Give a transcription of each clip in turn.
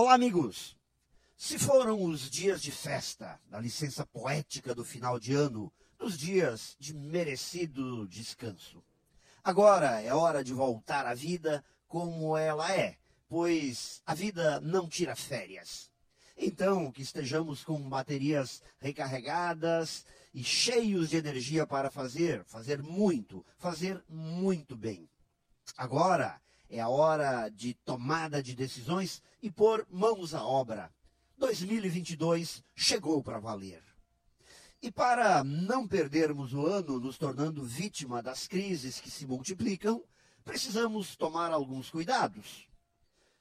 Olá, amigos! Se foram os dias de festa, da licença poética do final de ano, dos dias de merecido descanso. Agora é hora de voltar à vida como ela é, pois a vida não tira férias. Então, que estejamos com baterias recarregadas e cheios de energia para fazer, fazer muito, fazer muito bem. Agora é a hora de tomada de decisões e pôr mãos à obra. 2022 chegou para valer. E para não perdermos o ano nos tornando vítima das crises que se multiplicam, precisamos tomar alguns cuidados.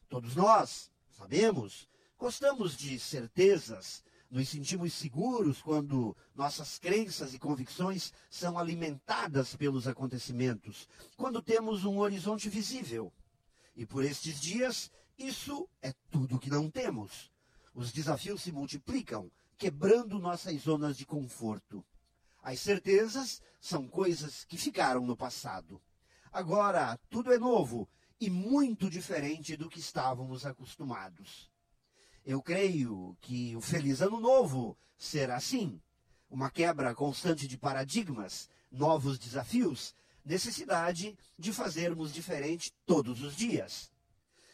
Todos nós, sabemos, gostamos de certezas, nos sentimos seguros quando nossas crenças e convicções são alimentadas pelos acontecimentos, quando temos um horizonte visível. E por estes dias, isso é tudo que não temos. Os desafios se multiplicam, quebrando nossas zonas de conforto. As certezas são coisas que ficaram no passado. Agora, tudo é novo e muito diferente do que estávamos acostumados. Eu creio que o Feliz Ano Novo será assim: uma quebra constante de paradigmas, novos desafios, necessidade de fazermos diferente todos os dias.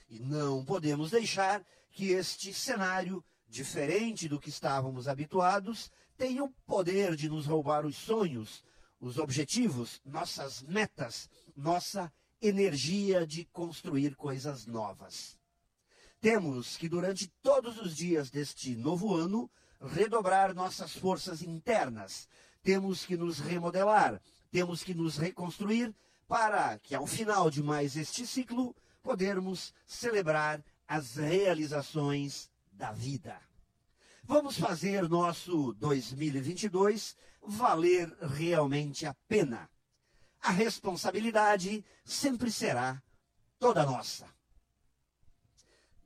E não podemos deixar que este cenário, diferente do que estávamos habituados, tenha o poder de nos roubar os sonhos, os objetivos, nossas metas, nossa energia de construir coisas novas. Temos que, durante todos os dias deste novo ano, redobrar nossas forças internas. Temos que nos remodelar, temos que nos reconstruir para que, ao final de mais este ciclo, podermos celebrar as realizações da vida. Vamos fazer nosso 2022 valer realmente a pena. A responsabilidade sempre será toda nossa.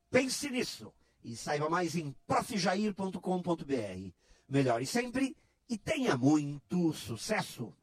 Pense nisso e saiba mais em profjair.com.br. Melhore sempre e tenha muito sucesso!